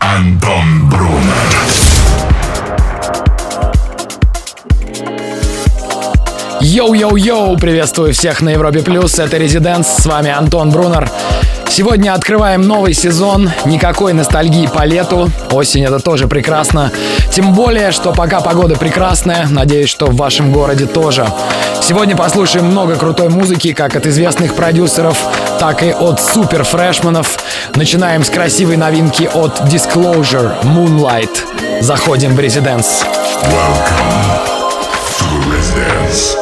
Anton Brunner. Yo-yo-yo, приветствую всех на Европе Плюс, это Residance, с вами Антон Брунер. Сегодня открываем новый сезон, никакой ностальгии по лету, осень это тоже прекрасно. Тем более, что пока погода прекрасная, надеюсь, что в вашем городе тоже. Сегодня послушаем много крутой музыки, как от известных продюсеров, так и от супер фрешманов. Начинаем с красивой новинки от Disclosure, Moonlight. Заходим в Резиденс. Welcome to Residence.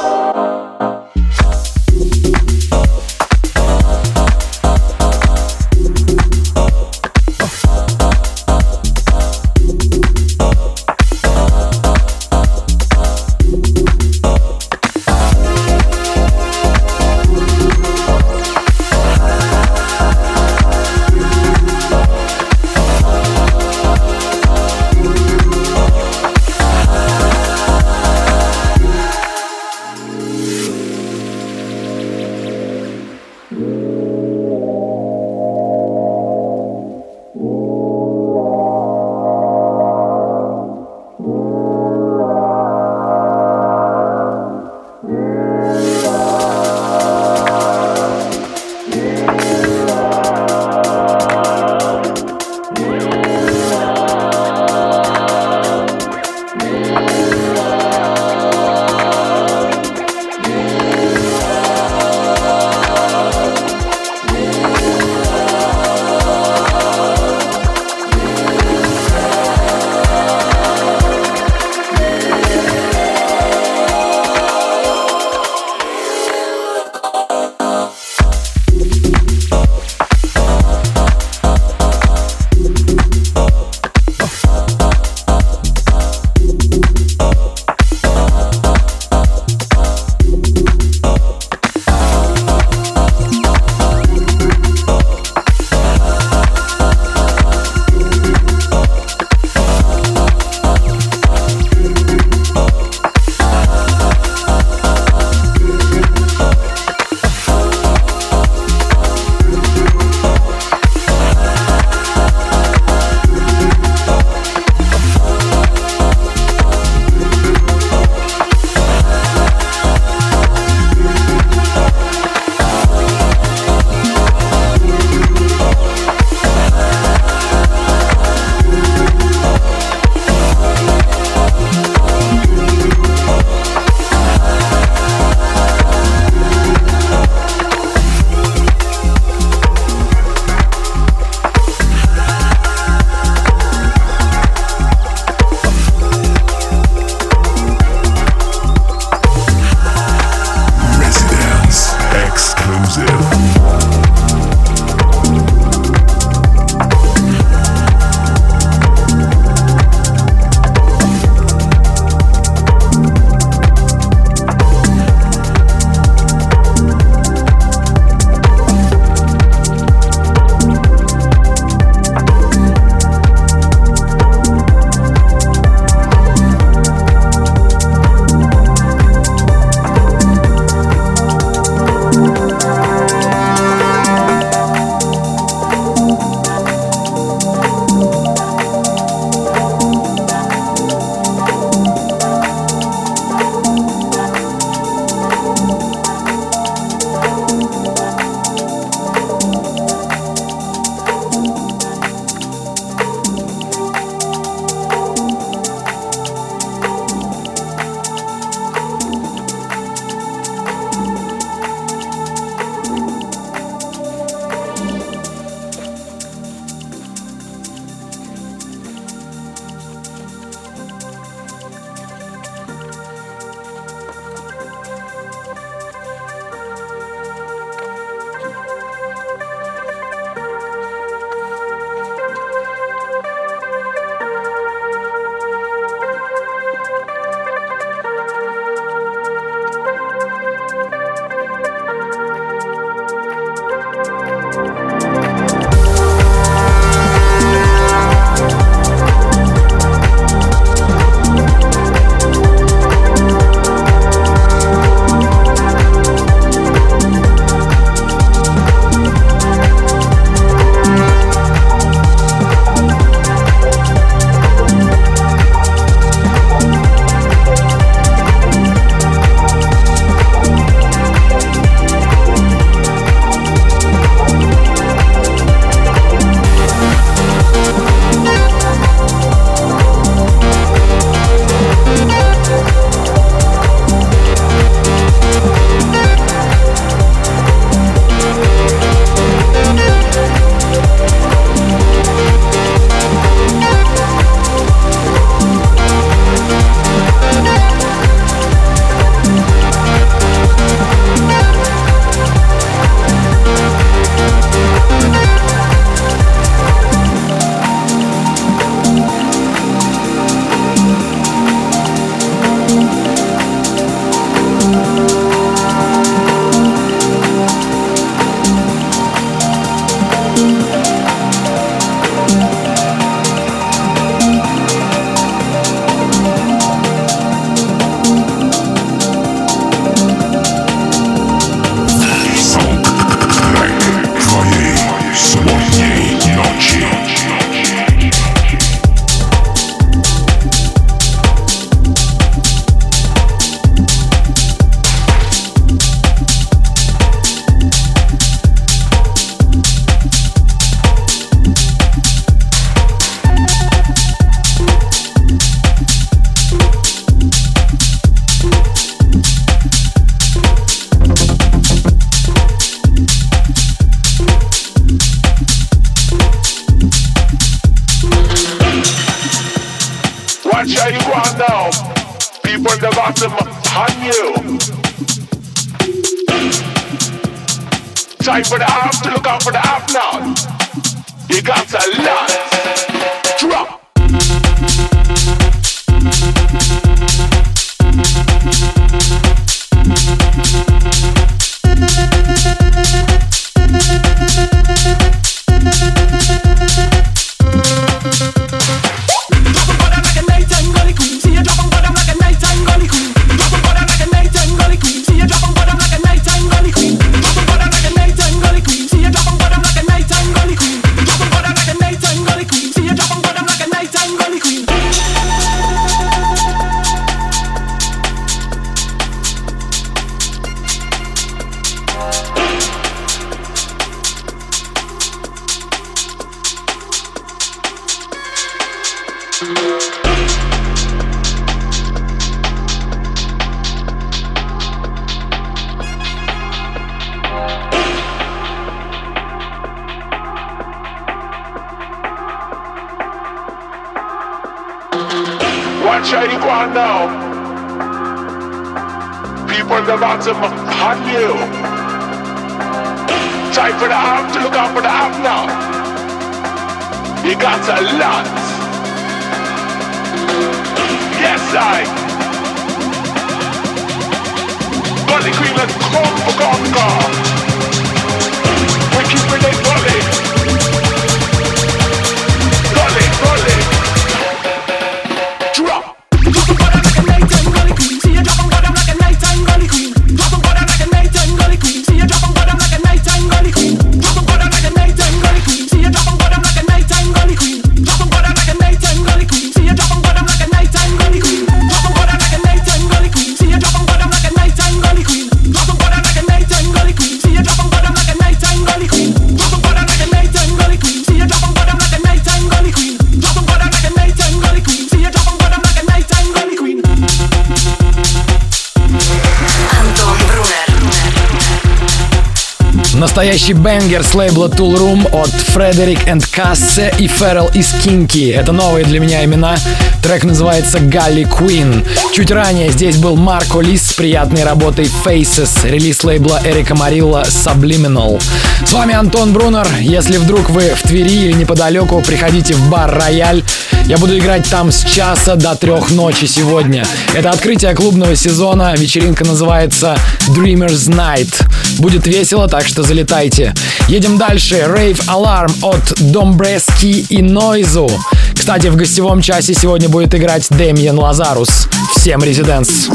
Настоящий бенгер с лейбла Tool Room от Фредерик энд Кассе и Феррел из Кинки. Это новые для меня имена. Трек называется Галли Queen. Чуть ранее здесь был Марко Лис с приятной работой Faces, релиз лейбла Эрика Марилла Subliminal. С вами Антон Брунер. Если вдруг вы в Твери или неподалеку, приходите в бар Рояль. Я буду играть там с часа до трех ночи сегодня. Это открытие клубного сезона. Вечеринка называется Dreamers Night. Будет весело, так что залетайте. Едем дальше. Rave Alarm от Домбрески и Нойзу. Кстати, в гостевом часе сегодня будет играть Дэмиен Лазарус. Всем резиденс.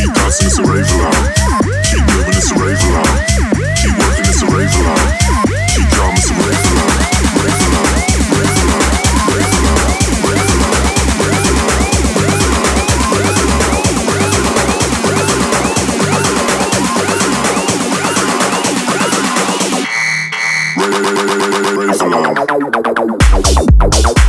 Keep dancing, it's a rave alarm. it's a rave line. Keep working, it's a rave line. Keep calm, it's a Raise line. Rave Raise rave line, Raise line, rave Raise rave line, Raise line, rave Raise rave line.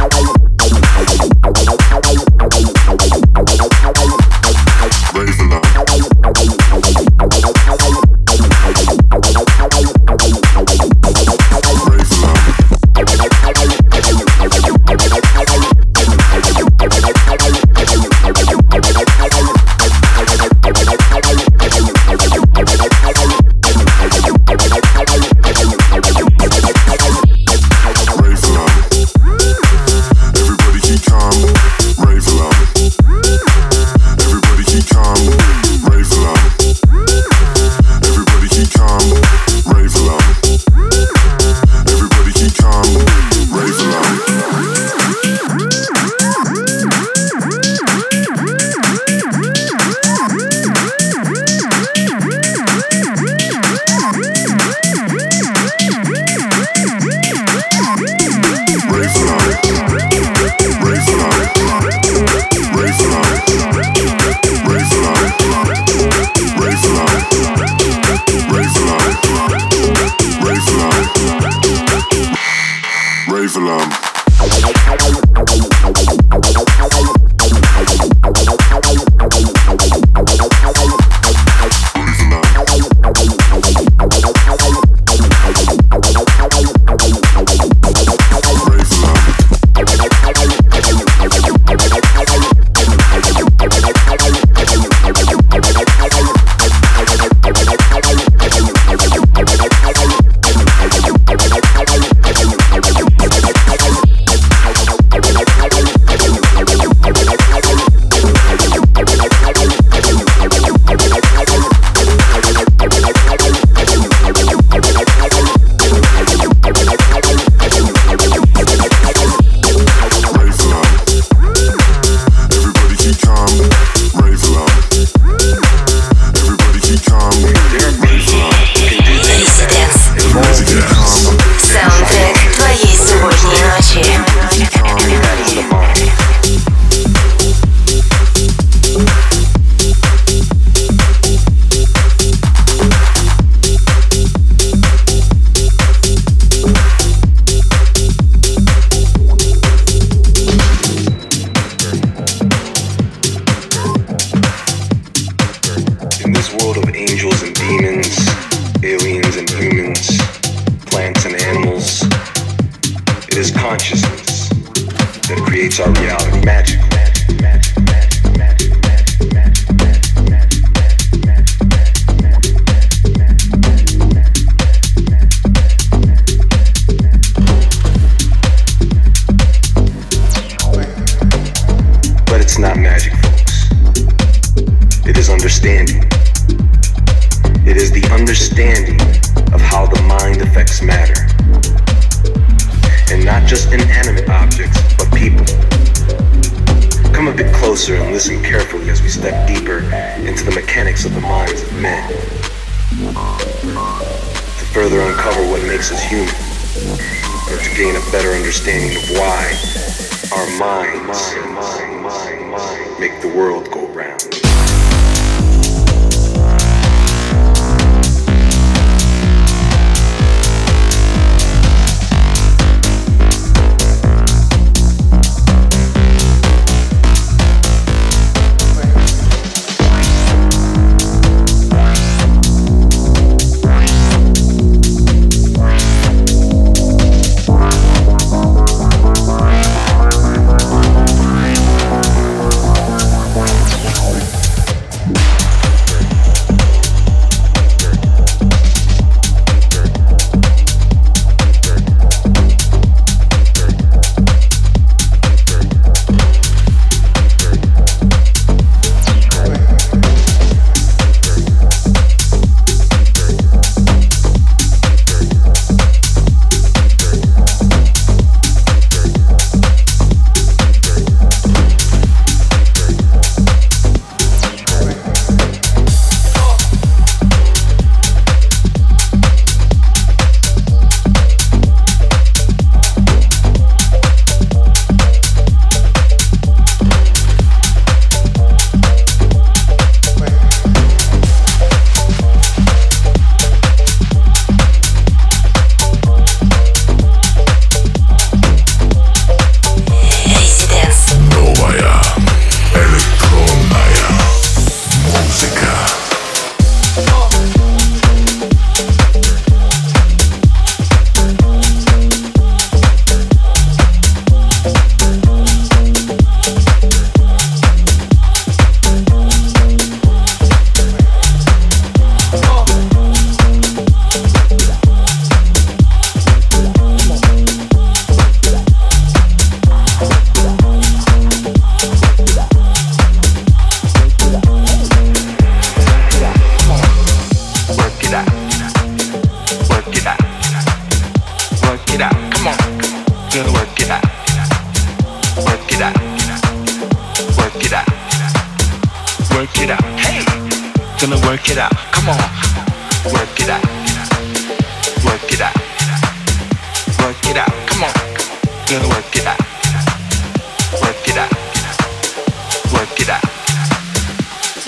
Understanding of why our minds make the world go round.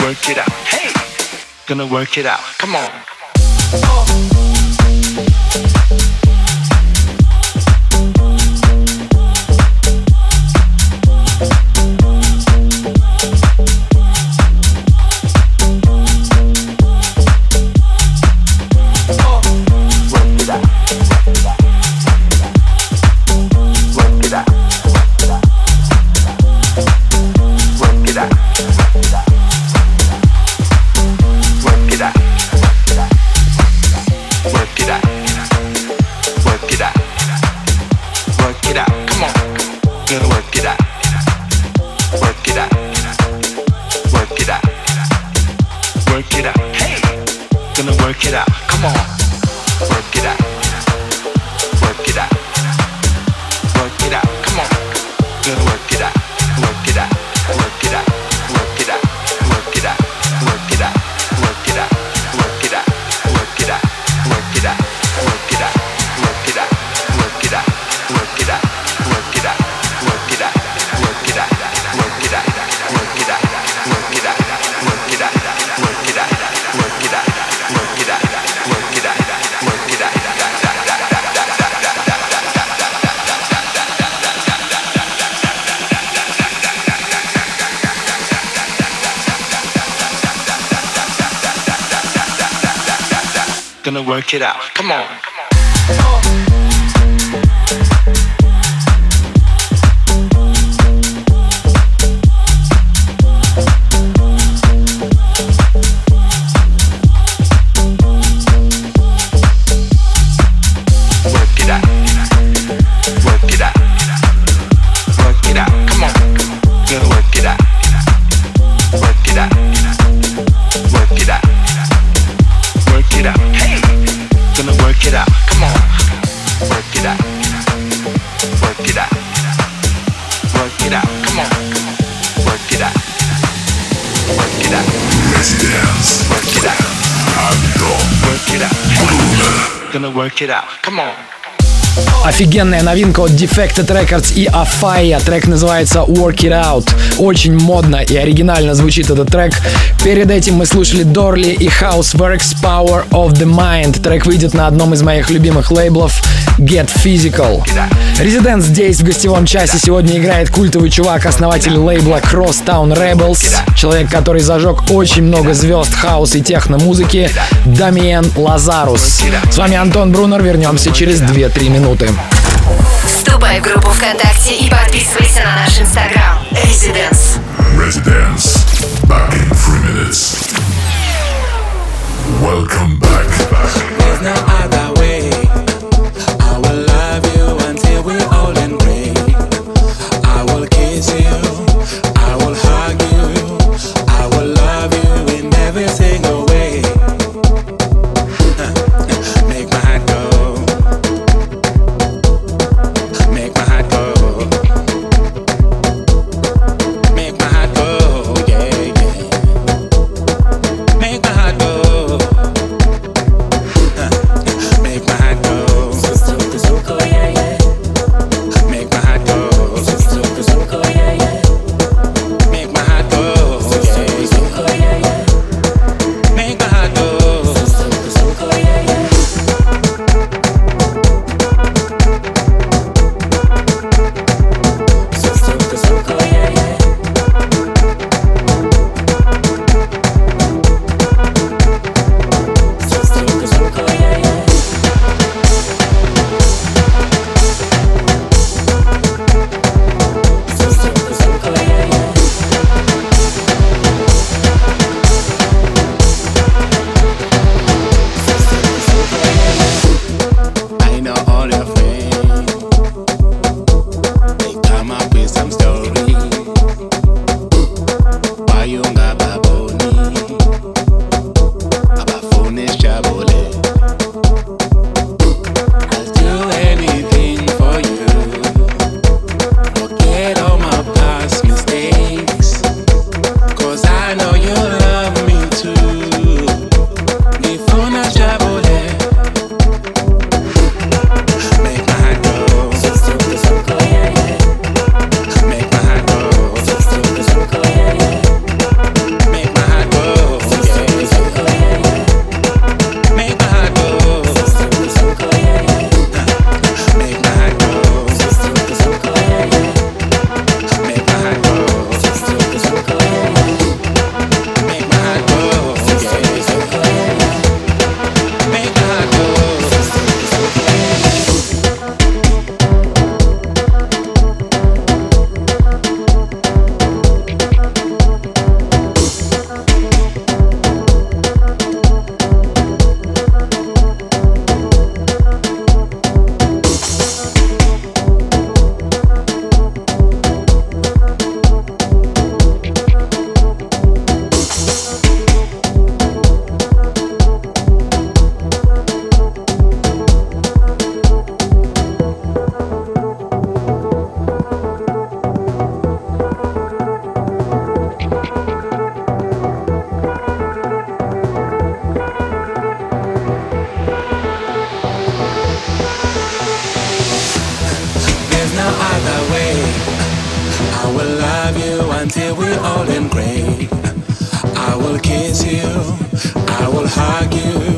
Work it out. Hey, gonna work it out. Come on. Gonna work it out. Come on. work it out. Come on. Офигенная новинка от Defected Records и Afaya. Трек называется Work It Out. Очень модно и оригинально звучит этот трек. Перед этим мы слушали Дорли и Houseworks Power of the Mind. Трек выйдет на одном из моих любимых лейблов Get Physical. Резидент здесь в гостевом часе сегодня играет культовый чувак, основатель лейбла Crosstown Rebels. Человек, который зажег очень много звезд хаус и техно-музыки. Дамиен Лазарус. С вами Антон Брунер. Вернемся через 2-3 минуты. Вступай в группу ВКонтакте и подписывайся на наш инстаграм. Residence. Residence. Back in three minutes. Welcome back. There's until we're old and gray. I will kiss you. I will hug you.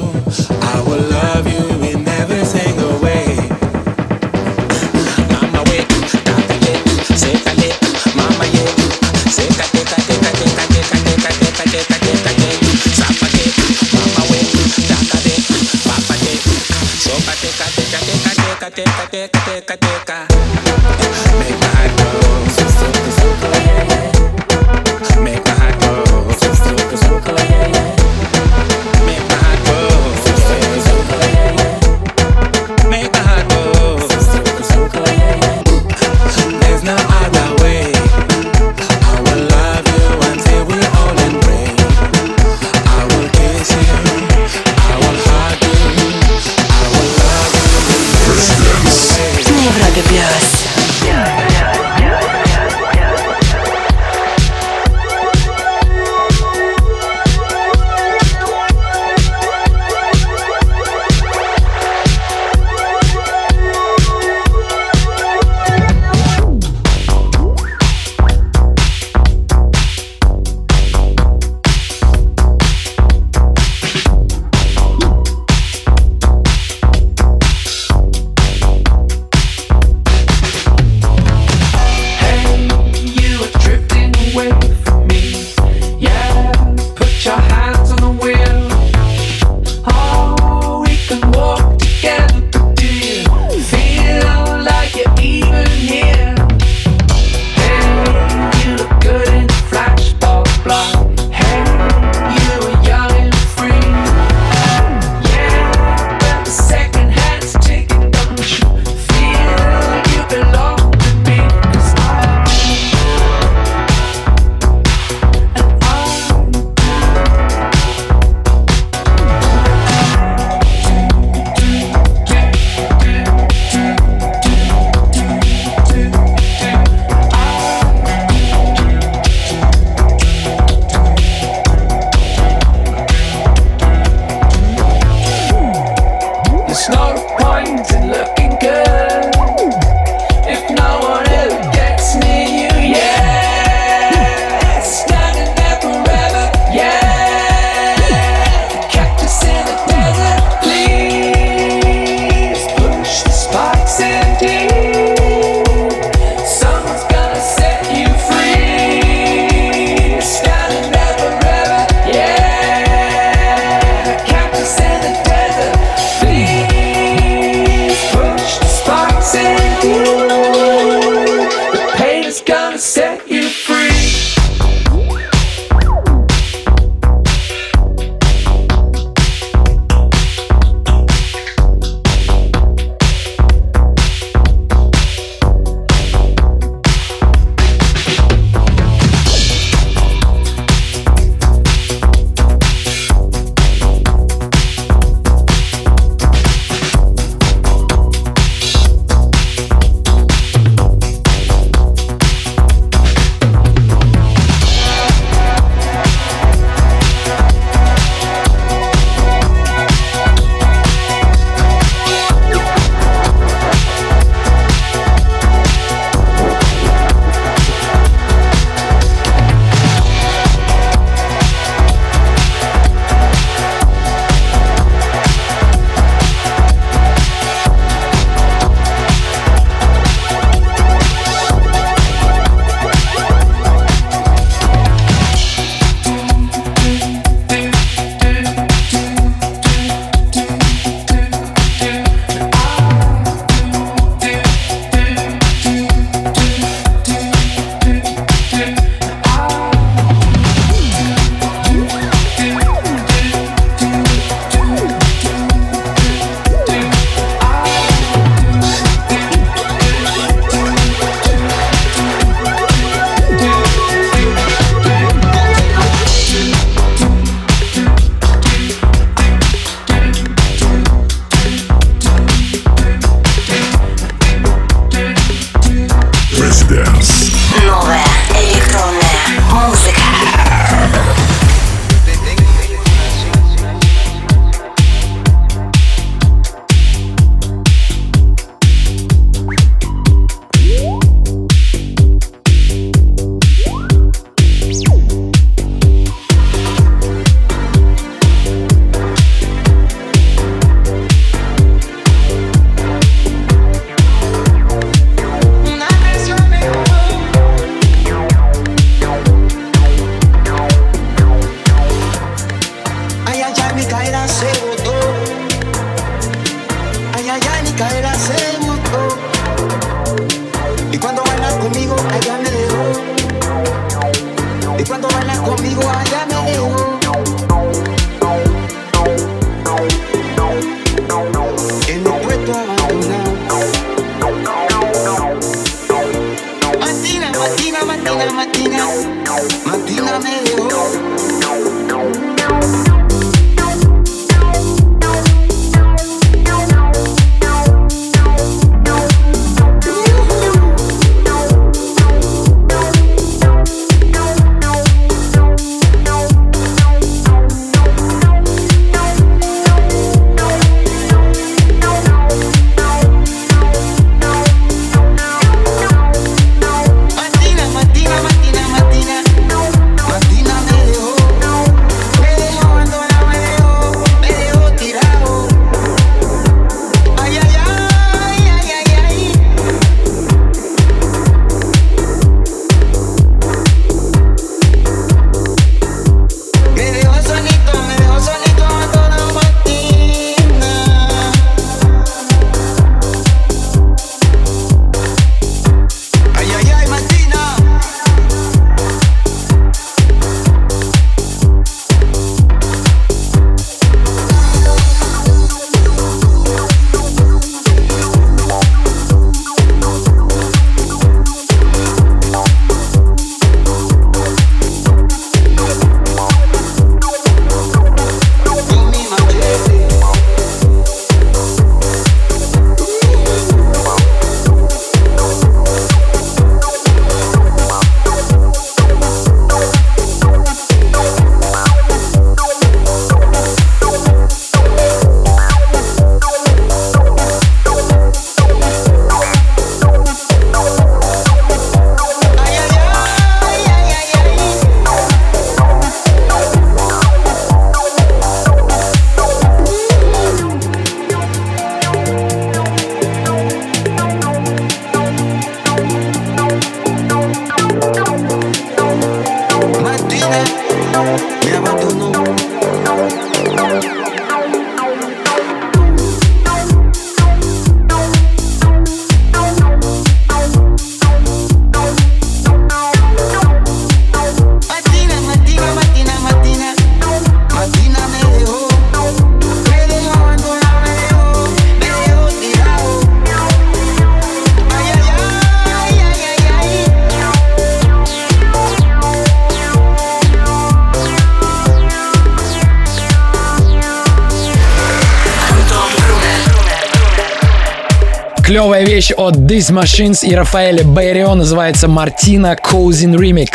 Вещь от These Machines и Рафаэля Байрио называется Мартина Коузин Remix.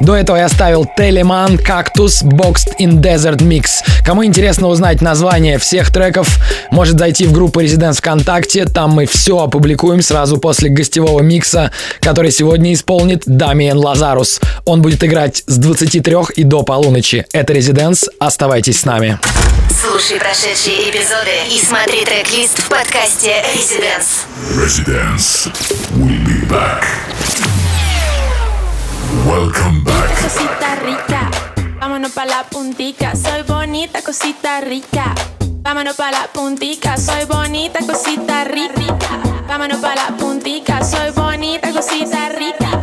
До этого я ставил Телеман, Кактус, Boxed in Desert Mix. Кому интересно узнать название всех треков, может зайти в группу Residents ВКонтакте, там мы все опубликуем сразу после гостевого микса, который сегодня исполнит Дамиен Лазарус. Он будет играть с 23 и до полуночи. Это Residents, оставайтесь с нами. Слушай прошедшие эпизоды и смотри трек-лист в подкасте Residence. Residence will be back. Welcome back. Cosita rica, vámonos pa' la puntica. Soy bonita, cosita rica. Vámonos pa' la puntica. Soy bonita, cosita rica. Vámonos pa' la puntica. Soy bonita, cosita rica.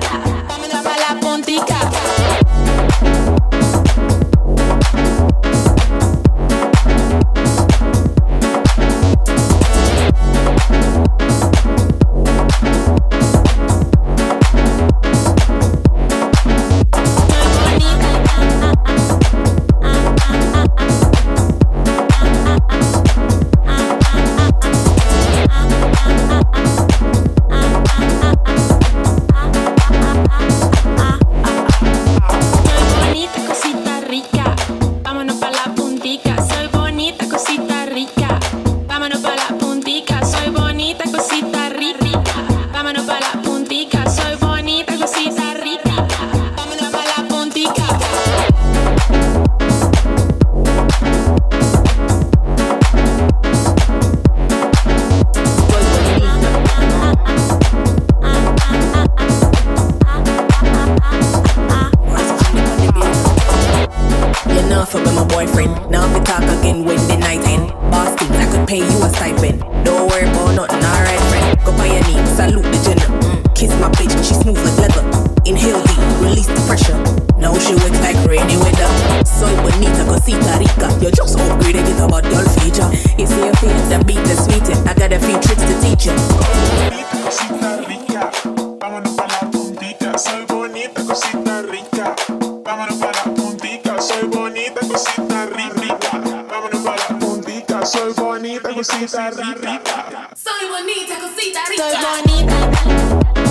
Vámonos pa' la puntica. So soy bonita, cosita rica. Soy bonita, cosita rica. Soy bonita.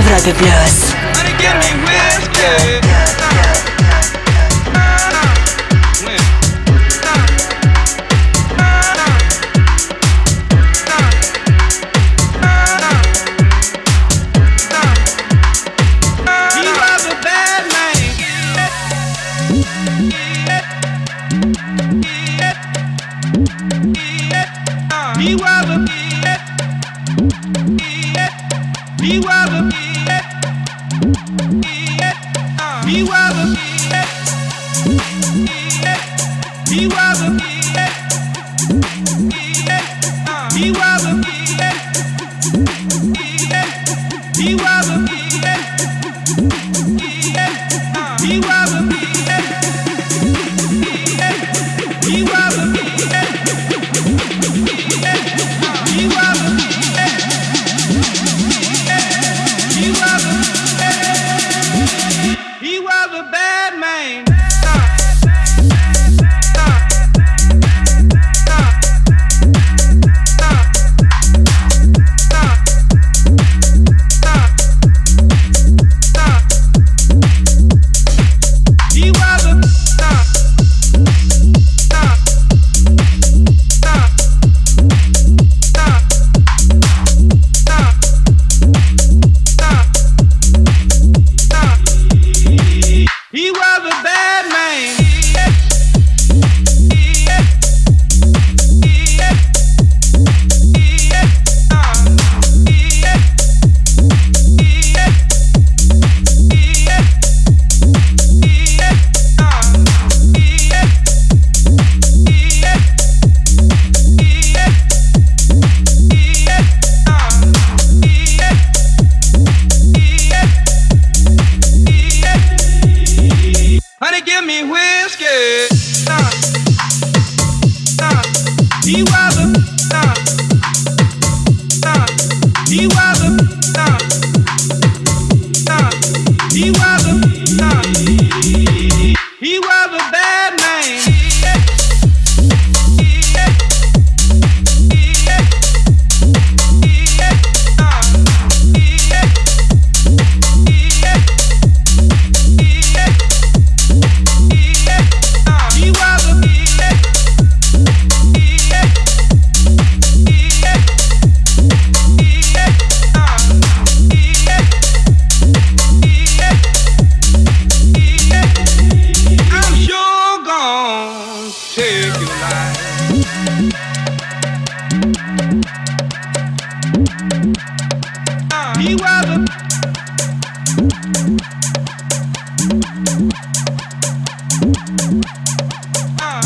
Европе плюс.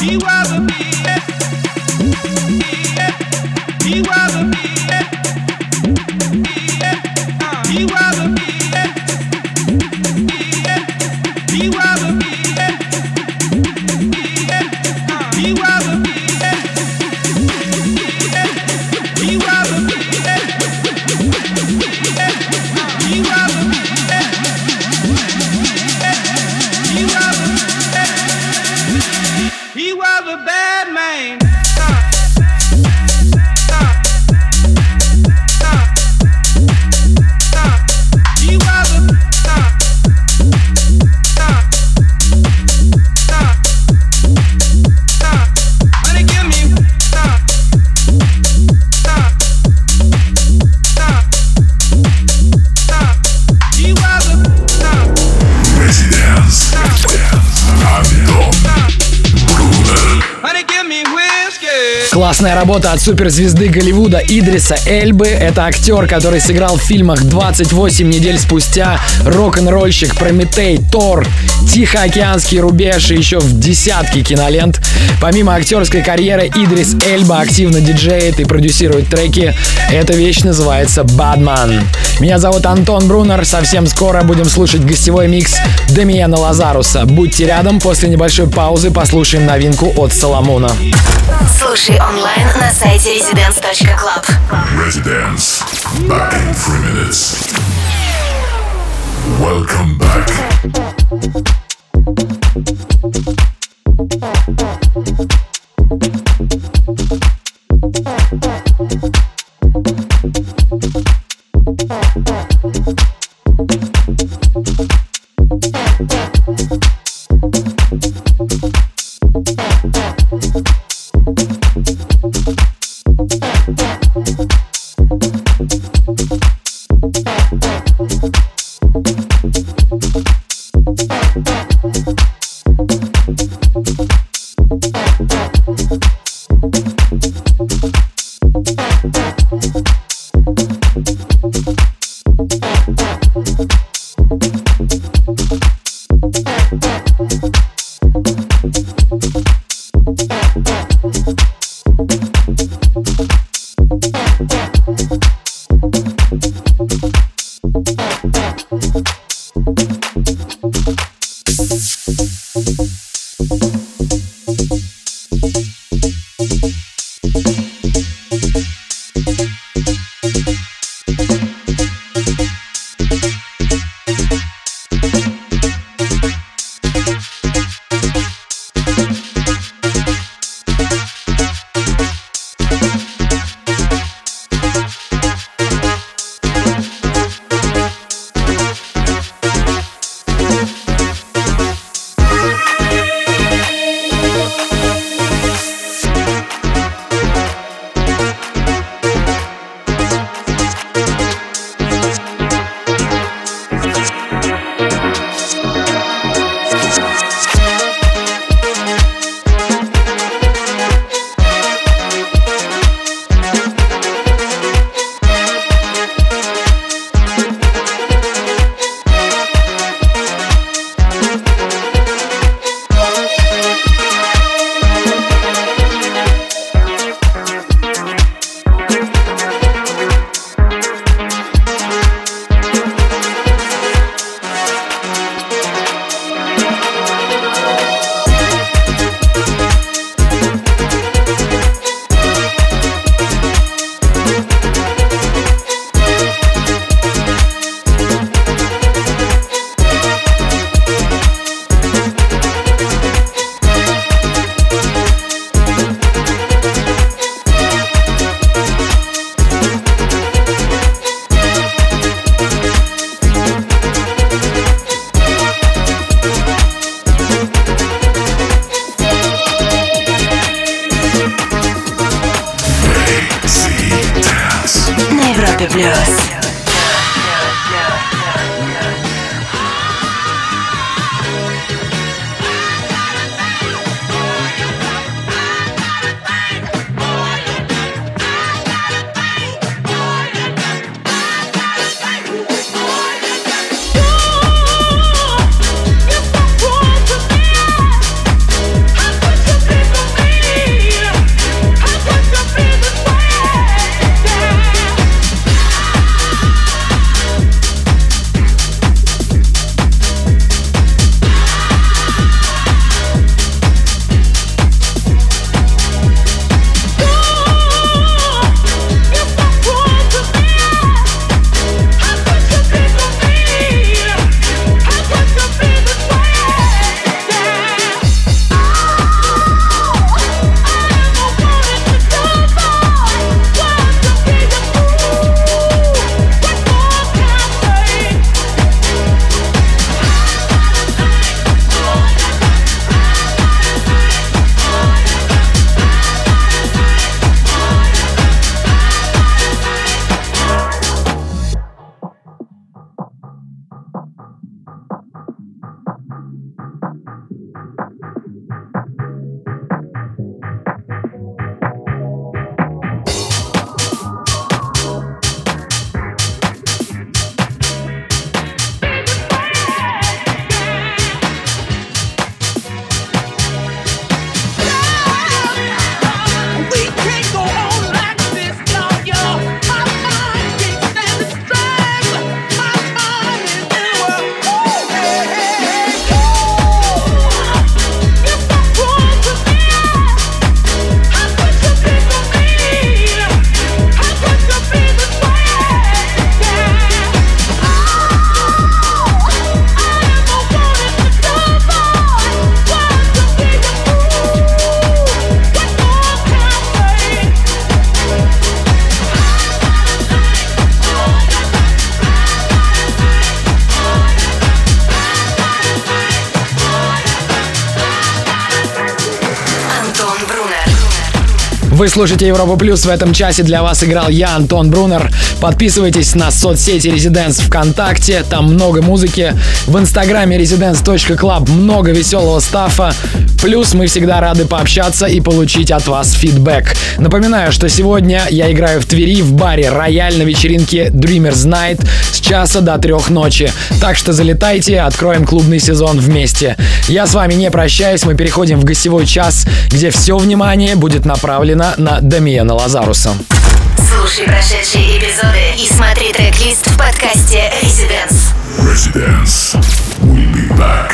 Beware the beast. me. Работа от суперзвезды Голливуда Идриса Эльбы. Это актер, который сыграл в фильмах 28 недель спустя, рок-н-ролльщик, Прометей, Тор, Тихоокеанский рубеж и еще в десятки кинолент. Помимо актерской карьеры, Идрис Эльба активно диджеет и продюсирует треки. Эта вещь называется «Бадман». Меня зовут Антон Брунер. Совсем скоро будем слушать гостевой микс Демиена Лазаруса. Будьте рядом, после небольшой паузы послушаем новинку от Соломона. Слушай онлайн на сайте residence.club. Residence. Back in three minutes. Welcome back. Вы слушаете Европа Плюс. В этом часе для вас играл я, Антон Брунер. Подписывайтесь на соцсети Residence ВКонтакте. Там много музыки. В инстаграме residence.club много веселого стафа. Плюс мы всегда рады пообщаться и получить от вас фидбэк. Напоминаю, что сегодня я играю в Твери в баре «Рояль» на вечеринке Dreamers Night часа до трех ночи. Так что залетайте, откроем клубный сезон вместе. Я с вами не прощаюсь, мы переходим в гостевой час, где все внимание будет направлено на Дамиена Лазаруса. Слушай прошедшие эпизоды и смотри трек-лист в подкасте Residence. Residence. We'll be back.